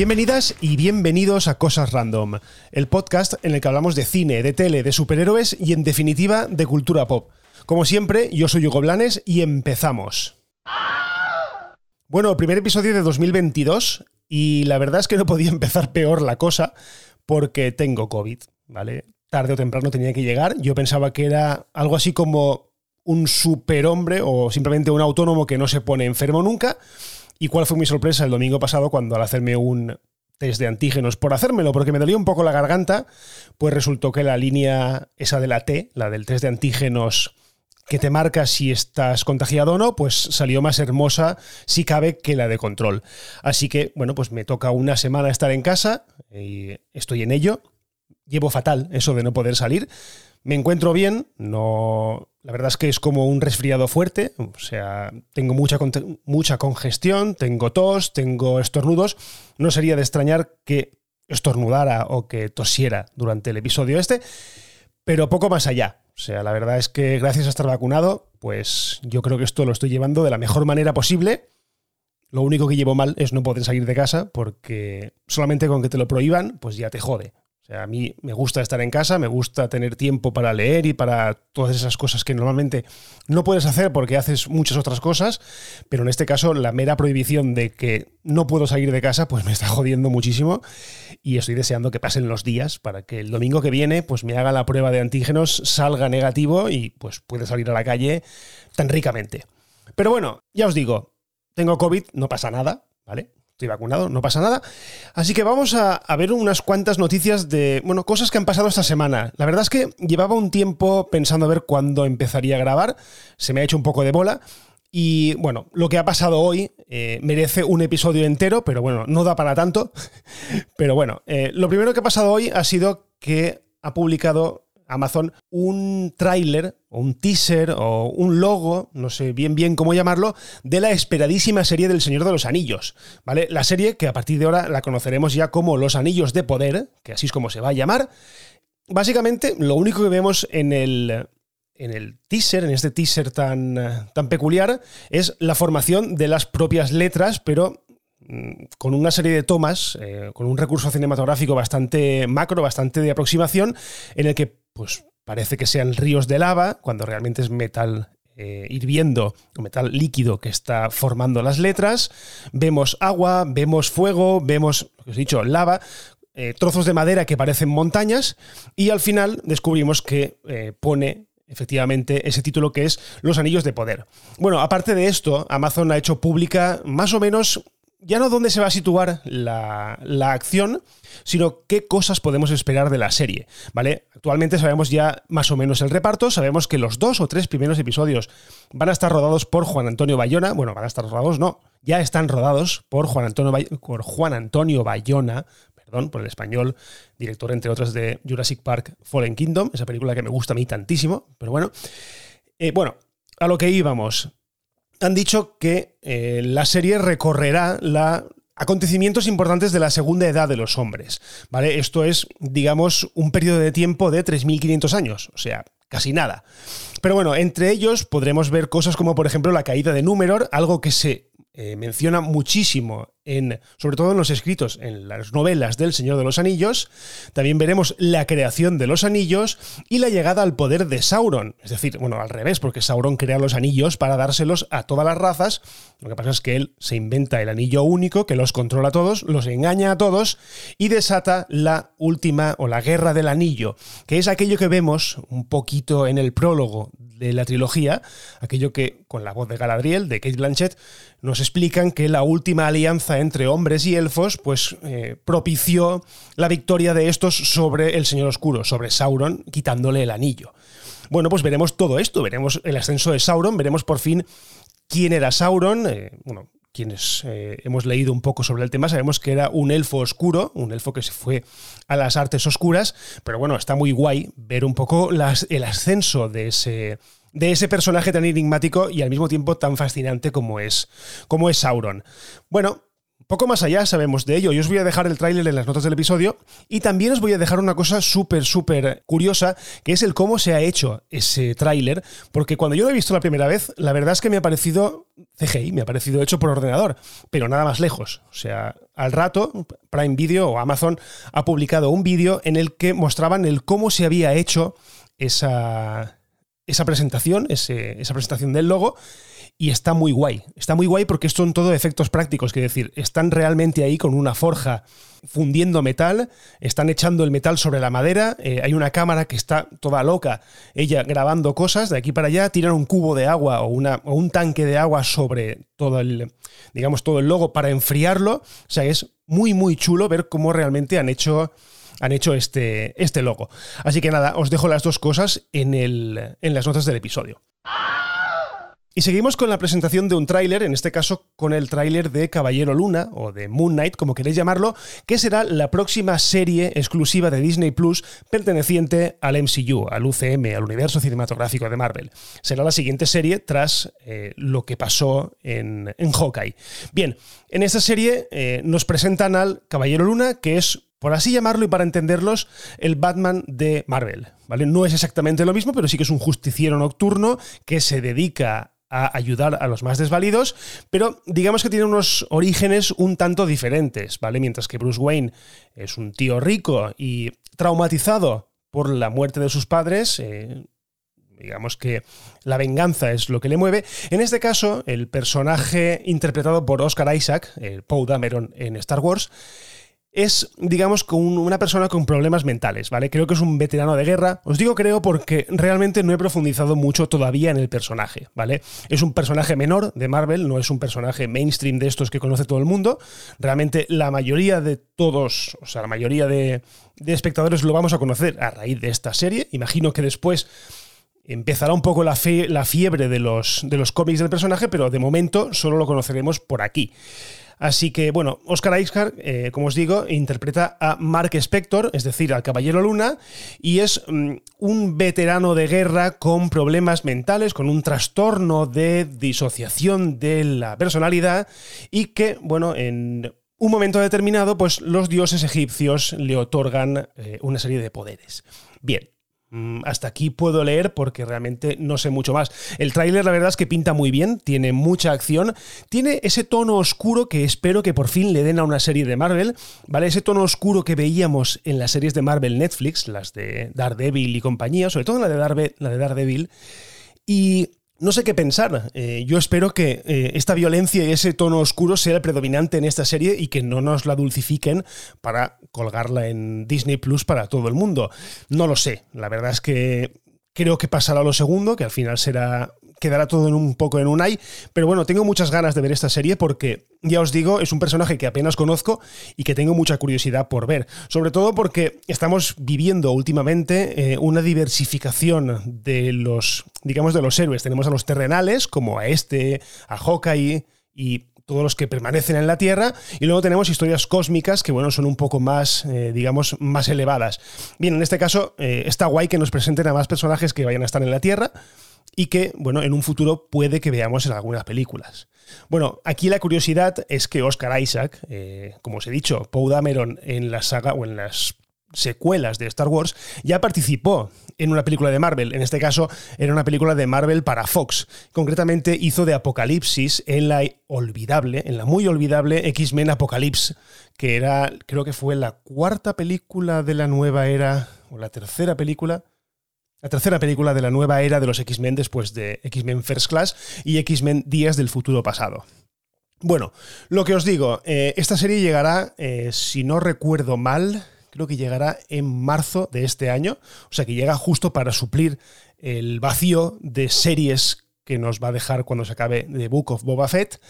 Bienvenidas y bienvenidos a Cosas Random, el podcast en el que hablamos de cine, de tele, de superhéroes y en definitiva de cultura pop. Como siempre, yo soy Hugo Blanes y empezamos. Bueno, primer episodio de 2022 y la verdad es que no podía empezar peor la cosa porque tengo COVID, ¿vale? Tarde o temprano tenía que llegar. Yo pensaba que era algo así como un superhombre o simplemente un autónomo que no se pone enfermo nunca. ¿Y cuál fue mi sorpresa el domingo pasado cuando al hacerme un test de antígenos por hacérmelo, porque me dolía un poco la garganta, pues resultó que la línea esa de la T, la del test de antígenos que te marca si estás contagiado o no, pues salió más hermosa, si cabe, que la de control. Así que, bueno, pues me toca una semana estar en casa y estoy en ello. Llevo fatal eso de no poder salir. Me encuentro bien, no. La verdad es que es como un resfriado fuerte, o sea, tengo mucha, mucha congestión, tengo tos, tengo estornudos. No sería de extrañar que estornudara o que tosiera durante el episodio este, pero poco más allá. O sea, la verdad es que gracias a estar vacunado, pues yo creo que esto lo estoy llevando de la mejor manera posible. Lo único que llevo mal es no poder salir de casa porque solamente con que te lo prohíban, pues ya te jode a mí me gusta estar en casa, me gusta tener tiempo para leer y para todas esas cosas que normalmente no puedes hacer porque haces muchas otras cosas, pero en este caso la mera prohibición de que no puedo salir de casa pues me está jodiendo muchísimo y estoy deseando que pasen los días para que el domingo que viene pues me haga la prueba de antígenos, salga negativo y pues pueda salir a la calle tan ricamente. Pero bueno, ya os digo, tengo COVID, no pasa nada, ¿vale? Estoy vacunado, no pasa nada. Así que vamos a, ver unas cuantas noticias de, bueno, cosas que han pasado esta semana. La verdad es que llevaba un tiempo pensando a ver cuándo empezaría a grabar, se me ha hecho un poco de bola. Y bueno, lo que ha pasado hoy eh, merece un episodio entero, pero bueno, no da para tanto. Pero bueno, eh, lo primero que ha pasado hoy ha sido que ha publicado Amazon un tráiler o un teaser o un logo, no sé bien bien cómo llamarlo, de la esperadísima serie del Señor de los Anillos, ¿vale? La serie que a partir de ahora la conoceremos ya como Los Anillos de Poder, que así es como se va a llamar. Básicamente, lo único que vemos en el en el teaser, en este teaser tan, tan peculiar, es la formación de las propias letras, pero mm, con una serie de tomas, eh, con un recurso cinematográfico bastante macro, bastante de aproximación, en el que pues parece que sean ríos de lava, cuando realmente es metal eh, hirviendo metal líquido que está formando las letras. Vemos agua, vemos fuego, vemos, lo que os he dicho, lava, eh, trozos de madera que parecen montañas y al final descubrimos que eh, pone efectivamente ese título que es Los Anillos de Poder. Bueno, aparte de esto, Amazon ha hecho pública más o menos ya no dónde se va a situar la, acción, sino qué cosas podemos esperar de la serie, ¿vale? Actualmente sabemos ya más o menos el reparto, sabemos que los dos o tres primeros episodios van a estar rodados por Juan Antonio Bayona, bueno, van a estar rodados, no, ya están rodados por Juan Antonio, por Juan Antonio Bayona, perdón, por el español, director entre otras de Jurassic Park Fallen Kingdom, esa película que me gusta a mí tantísimo, pero bueno. Eh, bueno, a lo que íbamos han dicho que eh, la serie recorrerá la acontecimientos importantes de la segunda edad de los hombres. ¿vale? Esto es, digamos, un periodo de tiempo de 3.500 años, o sea, casi nada. Pero bueno, entre ellos podremos ver cosas como, por ejemplo, la caída de Númenor, algo que se eh, menciona muchísimo, sobre todo en los escritos, en las novelas del Señor de los Anillos. También veremos la creación de los anillos y la llegada al poder de Sauron. Es decir, bueno, al revés, porque Sauron crea los anillos para dárselos a todas las razas. Lo que pasa es que él se inventa el anillo único, que los controla a todos, los engaña a todos y desata la última o la guerra del anillo, que es aquello que vemos un poquito en el prólogo de la trilogía, aquello que con la voz de Galadriel, de Kate Blanchett, nos explican que la última alianza entre hombres y elfos pues eh, propició la victoria de estos sobre el Señor Oscuro, sobre Sauron, quitándole el anillo. Bueno, pues veremos todo esto, veremos el ascenso de Sauron, veremos por fin quién era Sauron, eh, bueno, quienes eh, hemos leído un poco sobre el tema sabemos que era un elfo oscuro, un elfo que se fue a las artes oscuras, pero bueno, está muy guay ver un poco el ascenso de ese, de ese personaje tan enigmático y al mismo tiempo tan fascinante como es, como es Sauron. Bueno, poco más allá sabemos de ello. Yo os voy a dejar el tráiler en las notas del episodio y también os voy a dejar una cosa súper, súper curiosa, que es el cómo se ha hecho ese tráiler, porque cuando yo lo he visto la primera vez, la verdad es que me ha parecido CGI, me ha parecido hecho por ordenador, pero nada más lejos. O sea, al rato, Prime Video o Amazon ha publicado un vídeo en el que mostraban el cómo se había hecho esa, esa presentación, esa presentación del logo y está muy guay. Está muy guay porque son todo efectos prácticos, que decir, están realmente ahí con una forja fundiendo metal, están echando el metal sobre la madera, eh, hay una cámara que está toda loca, ella grabando cosas de aquí para allá, tiran un cubo de agua o, una, o un tanque de agua sobre todo el, digamos, todo el logo para enfriarlo. O sea, es muy, muy chulo ver cómo realmente han hecho han hecho este, este logo. Así que nada, os dejo las dos cosas en, el, en las notas del episodio. Y seguimos con la presentación de un tráiler, en este caso con el tráiler de Caballero Luna, o de Moon Knight, como queréis llamarlo, que será la próxima serie exclusiva de Disney Plus perteneciente al MCU, al UCM, al universo cinematográfico de Marvel. Será la siguiente serie tras eh, lo que pasó en, en, Hawkeye. Bien, en esta serie eh, nos presentan al Caballero Luna, que es por así llamarlo y para entenderlos, el Batman de Marvel. ¿vale? No es exactamente lo mismo, pero sí que es un justiciero nocturno que se dedica a ayudar a los más desvalidos, pero digamos que tiene unos orígenes un tanto diferentes, ¿vale? Mientras que Bruce Wayne es un tío rico y traumatizado por la muerte de sus padres, eh, digamos que la venganza es lo que le mueve. En este caso, el personaje interpretado por Oscar Isaac, el Poe Dameron en Star Wars, es, digamos, con una persona con problemas mentales, ¿vale? Creo que es un veterano de guerra. Os digo creo porque realmente no he profundizado mucho todavía en el personaje, ¿vale? Es un personaje menor de Marvel, no es un personaje mainstream de estos que conoce todo el mundo. Realmente la mayoría de todos, o sea, la mayoría de, espectadores lo vamos a conocer a raíz de esta serie. Imagino que después empezará un poco la, la fiebre de los, de los cómics del personaje, pero de momento solo lo conoceremos por aquí. Así que, bueno, Oscar Isaac, eh, como os digo, interpreta a Mark Spector, es decir, al Caballero Luna, y es mm, un veterano de guerra con problemas mentales, con un trastorno de disociación de la personalidad, y que, bueno, en un momento determinado, pues los dioses egipcios le otorgan eh, una serie de poderes. Bien, hasta aquí puedo leer porque realmente no sé mucho más. El tráiler la verdad es que pinta muy bien, tiene mucha acción, tiene ese tono oscuro que espero que por fin le den a una serie de Marvel, ¿vale? Ese tono oscuro que veíamos en las series de Marvel Netflix, las de Daredevil y compañía, sobre todo la de, la de Daredevil. Y no sé qué pensar. Eh, yo espero que eh, esta violencia y ese tono oscuro sea el predominante en esta serie y que no nos la dulcifiquen para colgarla en Disney Plus para todo el mundo. No lo sé. La verdad es que creo que pasará lo segundo, que al final será quedará todo en un poco en un ay, pero bueno, tengo muchas ganas de ver esta serie porque, ya os digo, es un personaje que apenas conozco y que tengo mucha curiosidad por ver, sobre todo porque estamos viviendo últimamente eh, una diversificación de los, digamos, de los héroes. Tenemos a los terrenales, como a este, a Hawkeye y todos los que permanecen en la Tierra, y luego tenemos historias cósmicas que, bueno, son un poco más, eh, digamos, más elevadas. Bien, en este caso, eh, está guay que nos presenten a más personajes que vayan a estar en la Tierra, y que, bueno, en un futuro puede que veamos en algunas películas. Bueno, aquí la curiosidad es que Oscar Isaac, eh, como os he dicho, Poe Dameron en la saga o en las secuelas de Star Wars, ya participó en una película de Marvel. En este caso, era una película de Marvel para Fox. Concretamente, hizo de Apocalipsis en la olvidable, en la muy olvidable X-Men Apocalypse, que era, creo que fue la cuarta película de la nueva era, o la tercera película, la tercera película de la nueva era de los X-Men después de X-Men First Class y X-Men Días del Futuro Pasado. Bueno, lo que os digo, eh, esta serie llegará, eh, si no recuerdo mal, creo que llegará en marzo de este año, o sea que llega justo para suplir el vacío de series que nos va a dejar cuando se acabe The Book of Boba Fett.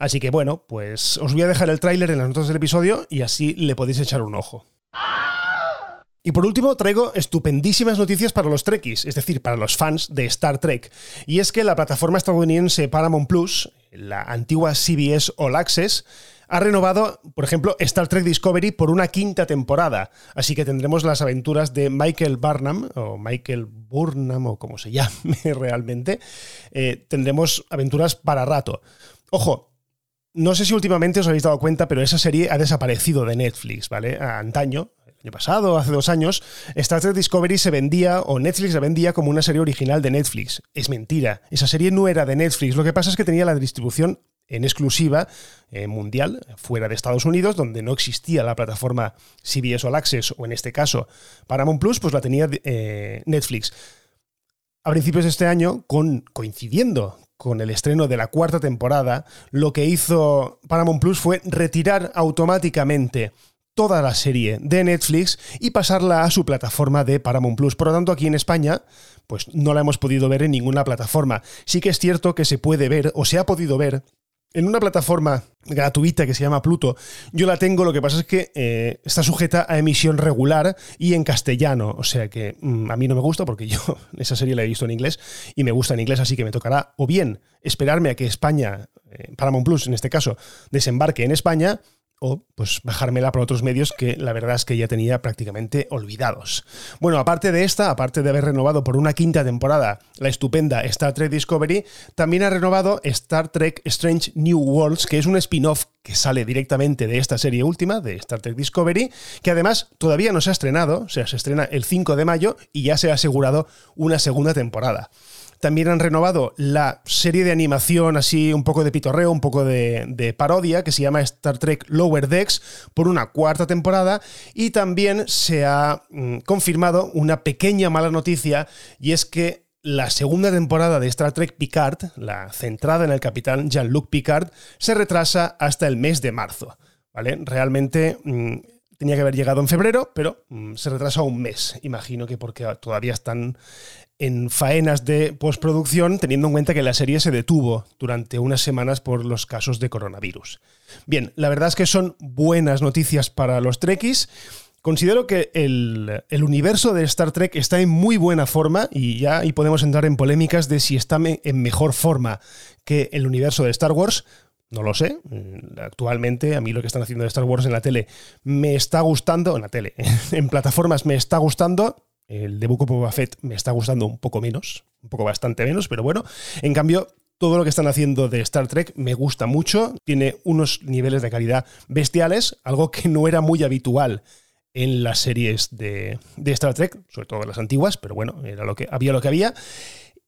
Así que bueno, pues os voy a dejar el tráiler en las notas del episodio y así le podéis echar un ojo. Y por último, traigo estupendísimas noticias para los Trekkies, es decir, para los fans de Star Trek. Y es que la plataforma estadounidense Paramount Plus, la antigua CBS All Access, ha renovado, por ejemplo, Star Trek Discovery por una quinta temporada. Así que tendremos las aventuras de Michael Barnum, o Michael Burnham, o como se llame realmente. Eh, tendremos aventuras para rato. Ojo, no sé si últimamente os habéis dado cuenta, pero esa serie ha desaparecido de Netflix, ¿vale? Antaño, el año pasado, hace dos años, Star Trek Discovery se vendía, o Netflix se vendía como una serie original de Netflix. Es mentira, esa serie no era de Netflix, lo que pasa es que tenía la distribución en exclusiva eh, mundial, fuera de Estados Unidos, donde no existía la plataforma CBS All Access, o en este caso Paramount Plus, pues la tenía eh, Netflix. A principios de este año, con, coincidiendo con el estreno de la cuarta temporada, lo que hizo Paramount Plus fue retirar automáticamente toda la serie de Netflix y pasarla a su plataforma de Paramount Plus. Por lo tanto, aquí en España, pues no la hemos podido ver en ninguna plataforma. Sí que es cierto que se puede ver o se ha podido ver en una plataforma gratuita que se llama Pluto, yo la tengo, lo que pasa es que eh, está sujeta a emisión regular y en castellano, o sea que mm, a mí no me gusta porque yo esa serie la he visto en inglés y me gusta en inglés, así que me tocará o bien esperarme a que España, eh, Paramount Plus en este caso, desembarque en España, o pues bajármela por otros medios que la verdad es que ya tenía prácticamente olvidados. Bueno, aparte de esta, aparte de haber renovado por una quinta temporada la estupenda Star Trek Discovery, también ha renovado Star Trek Strange New Worlds, que es un spin-off que sale directamente de esta serie última, de Star Trek Discovery, que además todavía no se ha estrenado, o sea, se estrena el 5 de mayo y ya se ha asegurado una segunda temporada. También han renovado la serie de animación así un poco de pitorreo, un poco de, parodia, que se llama Star Trek Lower Decks, por una cuarta temporada. Y también se ha mm, confirmado una pequeña mala noticia, y es que la segunda temporada de Star Trek Picard, la centrada en el capitán Jean-Luc Picard, se retrasa hasta el mes de marzo. ¿Vale? Realmente mm, tenía que haber llegado en febrero, pero mm, se retrasa un mes. Imagino que porque todavía están en faenas de postproducción, teniendo en cuenta que la serie se detuvo durante unas semanas por los casos de coronavirus. Bien, la verdad es que son buenas noticias para los Trekkies. Considero que el, universo de Star Trek está en muy buena forma y ya ahí podemos entrar en polémicas de si está en mejor forma que el universo de Star Wars. No lo sé. Actualmente, a mí lo que están haciendo de Star Wars en la tele me está gustando, en la tele, en plataformas me está gustando, el de Book of Fett me está gustando un poco menos, un poco bastante menos, pero bueno. En cambio, todo lo que están haciendo de Star Trek me gusta mucho, tiene unos niveles de calidad bestiales, algo que no era muy habitual en las series de, Star Trek, sobre todo las antiguas, pero bueno, era lo que, había lo que había.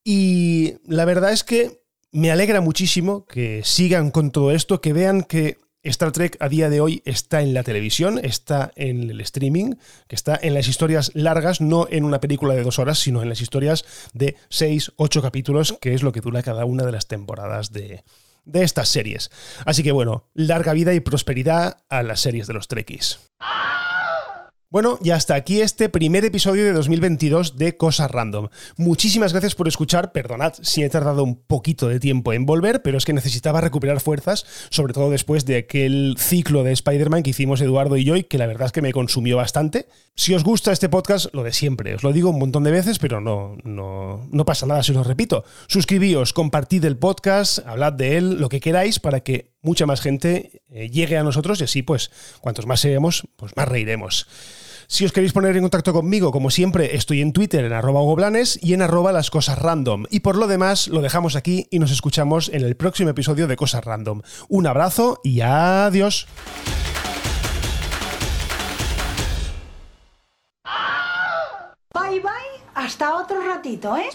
Y la verdad es que me alegra muchísimo que sigan con todo esto, que vean que Star Trek a día de hoy está en la televisión, está en el streaming, que está en las historias largas, no en una película de dos horas, sino en las historias de seis, ocho capítulos, que es lo que dura cada una de las temporadas de, de estas series. Así que bueno, larga vida y prosperidad a las series de los Trekkies. Bueno, y hasta aquí este primer episodio de 2022 de Cosas Random. Muchísimas gracias por escuchar, perdonad si he tardado un poquito de tiempo en volver, pero es que necesitaba recuperar fuerzas, sobre todo después de aquel ciclo de Spider-Man que hicimos Eduardo y yo y que la verdad es que me consumió bastante. Si os gusta este podcast, lo de siempre, os lo digo un montón de veces, pero no, no, no pasa nada si os lo repito. Suscribíos, compartid el podcast, hablad de él, lo que queráis para que mucha más gente eh, llegue a nosotros y así pues cuantos más seamos, pues más reiremos. Si os queréis poner en contacto conmigo, como siempre, estoy en Twitter en arroba goblanes y en arroba las cosas random. Y por lo demás, lo dejamos aquí y nos escuchamos en el próximo episodio de Cosas Random. Un abrazo y adiós. Bye bye, hasta otro ratito, ¿eh?